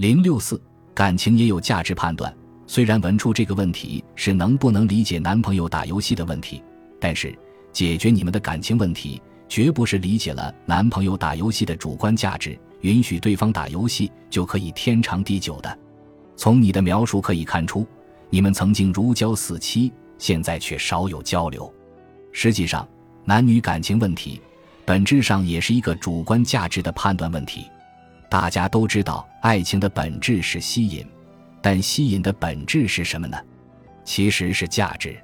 零六四，感情也有价值判断。虽然问出这个问题是能不能理解男朋友打游戏的问题，但是解决你们的感情问题，绝不是理解了男朋友打游戏的主观价值，允许对方打游戏就可以天长地久的。从你的描述可以看出，你们曾经如胶似漆，现在却少有交流。实际上，男女感情问题本质上也是一个主观价值的判断问题。大家都知道，爱情的本质是吸引。但吸引的本质是什么呢？其实是价值，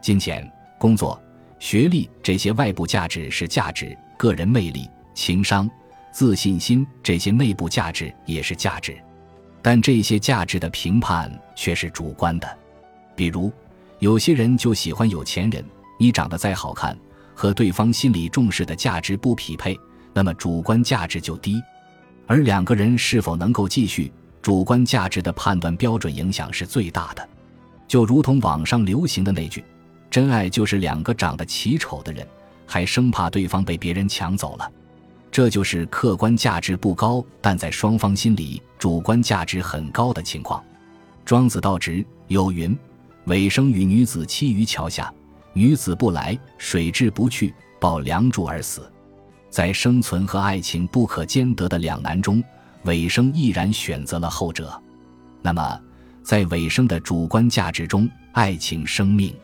金钱、工作、学历这些外部价值是价值，个人魅力、情商、自信心这些内部价值也是价值。但这些价值的评判却是主观的。比如，有些人就喜欢有钱人，你长得再好看，和对方心里重视的价值不匹配，那么主观价值就低。而两个人是否能够继续？主观价值的判断标准影响是最大的，就如同网上流行的那句：“真爱就是两个长得奇丑的人，还生怕对方被别人抢走了。”这就是客观价值不高，但在双方心里主观价值很高的情况。庄子道直有云：“尾生与女子栖于桥下，女子不来，水至不去，抱梁柱而死。”在生存和爱情不可兼得的两难中。尾生毅然选择了后者，那么，在尾生的主观价值中，爱情生命，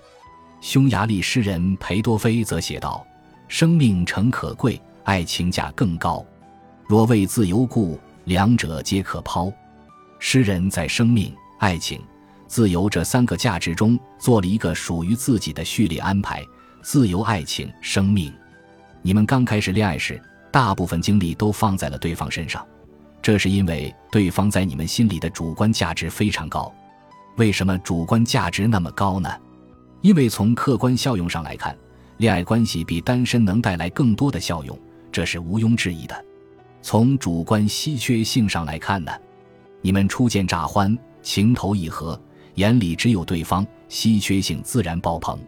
匈牙利诗人裴多菲则写道：“生命诚可贵，爱情价更高。若为自由故，两者皆可抛。”诗人在生命、爱情、自由这三个价值中做了一个属于自己的序列安排：自由、爱情、生命。你们刚开始恋爱时，大部分精力都放在了对方身上。这是因为对方在你们心里的主观价值非常高。为什么主观价值那么高呢？因为从客观效用上来看，恋爱关系比单身能带来更多的效用，这是毋庸置疑的。从主观稀缺性上来看呢，你们初见乍欢，情投意合，眼里只有对方，稀缺性自然爆棚。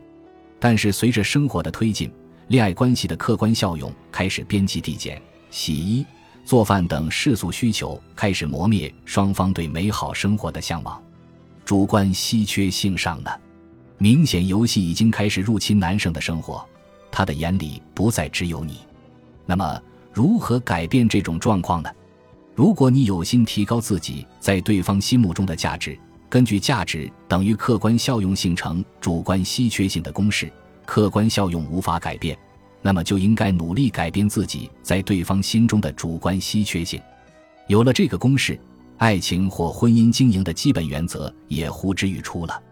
但是随着生活的推进，恋爱关系的客观效用开始边际递减，洗衣。做饭等世俗需求开始磨灭双方对美好生活的向往，主观稀缺性上呢，明显游戏已经开始入侵男生的生活，他的眼里不再只有你。那么，如何改变这种状况呢？如果你有心提高自己在对方心目中的价值，根据价值等于客观效用形成主观稀缺性的公式，客观效用无法改变。那么就应该努力改变自己在对方心中的主观稀缺性。有了这个公式，爱情或婚姻经营的基本原则也呼之欲出了。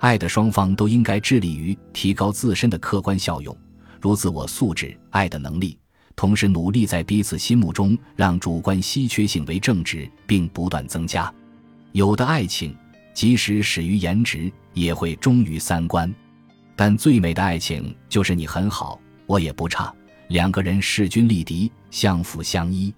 爱的双方都应该致力于提高自身的客观效用，如自我素质、爱的能力，同时努力在彼此心目中让主观稀缺性为正值，并不断增加。有的爱情即使始于颜值，也会忠于三观。但最美的爱情就是你很好。我也不差，两个人势均力敌，相辅相依。